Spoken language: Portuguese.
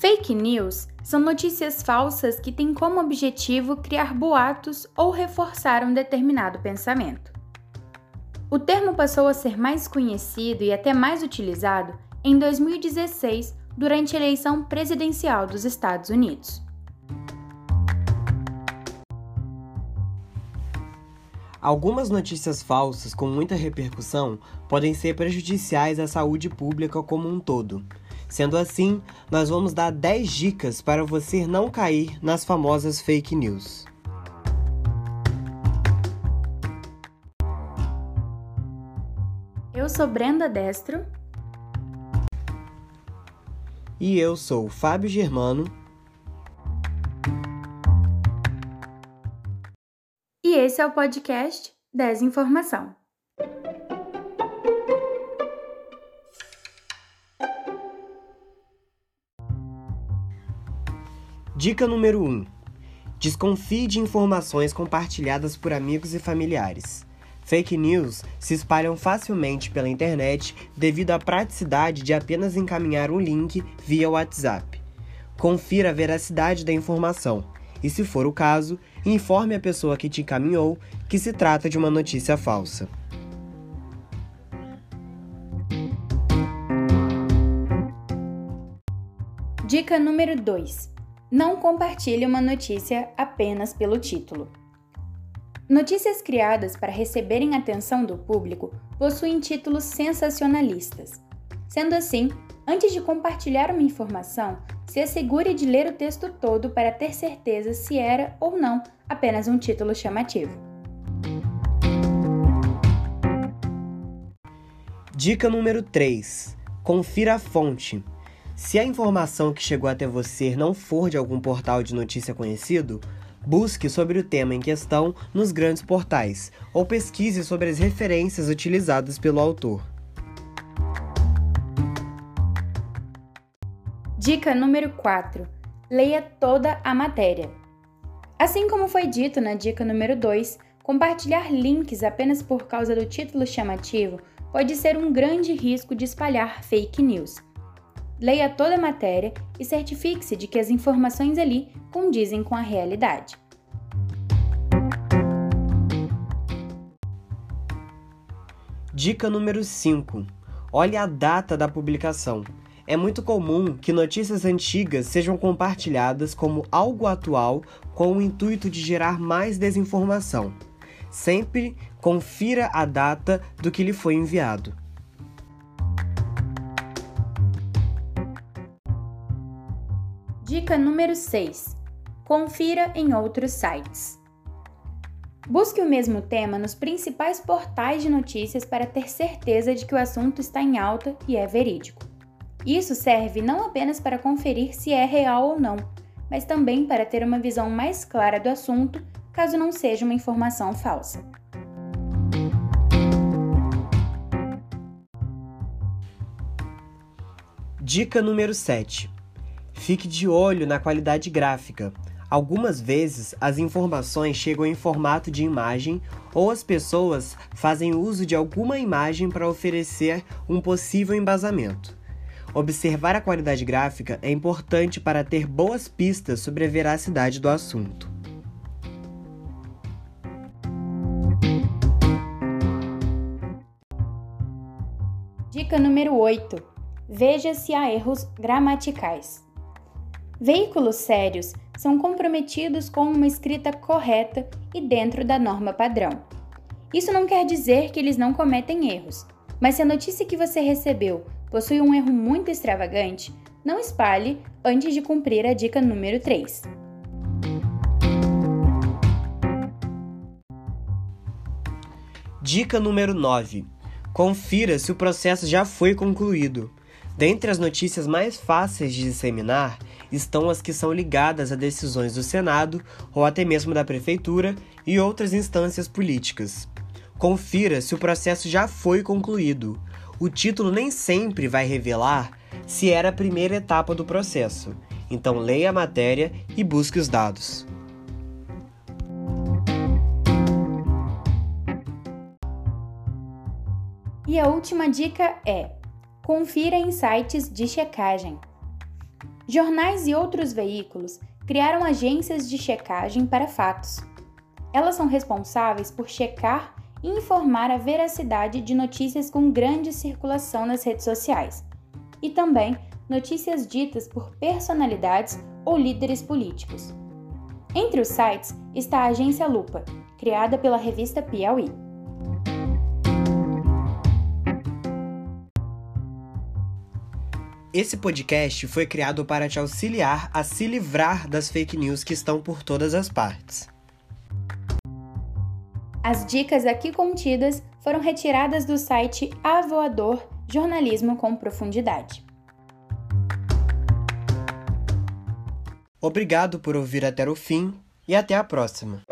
Fake news são notícias falsas que têm como objetivo criar boatos ou reforçar um determinado pensamento. O termo passou a ser mais conhecido e até mais utilizado em 2016, durante a eleição presidencial dos Estados Unidos. Algumas notícias falsas com muita repercussão podem ser prejudiciais à saúde pública como um todo. Sendo assim, nós vamos dar 10 dicas para você não cair nas famosas fake news. Eu sou Brenda Destro. E eu sou Fábio Germano. E esse é o podcast Desinformação. Dica número 1: Desconfie de informações compartilhadas por amigos e familiares. Fake news se espalham facilmente pela internet devido à praticidade de apenas encaminhar um link via WhatsApp. Confira a veracidade da informação e, se for o caso, informe a pessoa que te encaminhou que se trata de uma notícia falsa. Dica número 2: não compartilhe uma notícia apenas pelo título. Notícias criadas para receberem atenção do público possuem títulos sensacionalistas. Sendo assim, antes de compartilhar uma informação, se assegure de ler o texto todo para ter certeza se era ou não apenas um título chamativo. Dica número 3: Confira a fonte. Se a informação que chegou até você não for de algum portal de notícia conhecido, busque sobre o tema em questão nos grandes portais ou pesquise sobre as referências utilizadas pelo autor. Dica número 4: Leia toda a matéria. Assim como foi dito na dica número 2, compartilhar links apenas por causa do título chamativo pode ser um grande risco de espalhar fake news leia toda a matéria e certifique-se de que as informações ali condizem com a realidade. Dica número 5. Olhe a data da publicação. É muito comum que notícias antigas sejam compartilhadas como algo atual com o intuito de gerar mais desinformação. Sempre confira a data do que lhe foi enviado. Dica número 6. Confira em outros sites. Busque o mesmo tema nos principais portais de notícias para ter certeza de que o assunto está em alta e é verídico. Isso serve não apenas para conferir se é real ou não, mas também para ter uma visão mais clara do assunto, caso não seja uma informação falsa. Dica número 7. Fique de olho na qualidade gráfica. Algumas vezes as informações chegam em formato de imagem ou as pessoas fazem uso de alguma imagem para oferecer um possível embasamento. Observar a qualidade gráfica é importante para ter boas pistas sobre a veracidade do assunto. Dica número 8: Veja se há erros gramaticais. Veículos sérios são comprometidos com uma escrita correta e dentro da norma padrão. Isso não quer dizer que eles não cometem erros, mas se a notícia que você recebeu possui um erro muito extravagante, não espalhe antes de cumprir a dica número 3. Dica número 9. Confira se o processo já foi concluído. Dentre as notícias mais fáceis de disseminar estão as que são ligadas a decisões do Senado ou até mesmo da Prefeitura e outras instâncias políticas. Confira se o processo já foi concluído. O título nem sempre vai revelar se era a primeira etapa do processo, então leia a matéria e busque os dados. E a última dica é: confira em sites de checagem. Jornais e outros veículos criaram agências de checagem para fatos. Elas são responsáveis por checar e informar a veracidade de notícias com grande circulação nas redes sociais, e também notícias ditas por personalidades ou líderes políticos. Entre os sites está a Agência Lupa, criada pela revista Piauí. Esse podcast foi criado para te auxiliar a se livrar das fake news que estão por todas as partes. As dicas aqui contidas foram retiradas do site Avoador Jornalismo com Profundidade. Obrigado por ouvir até o fim e até a próxima.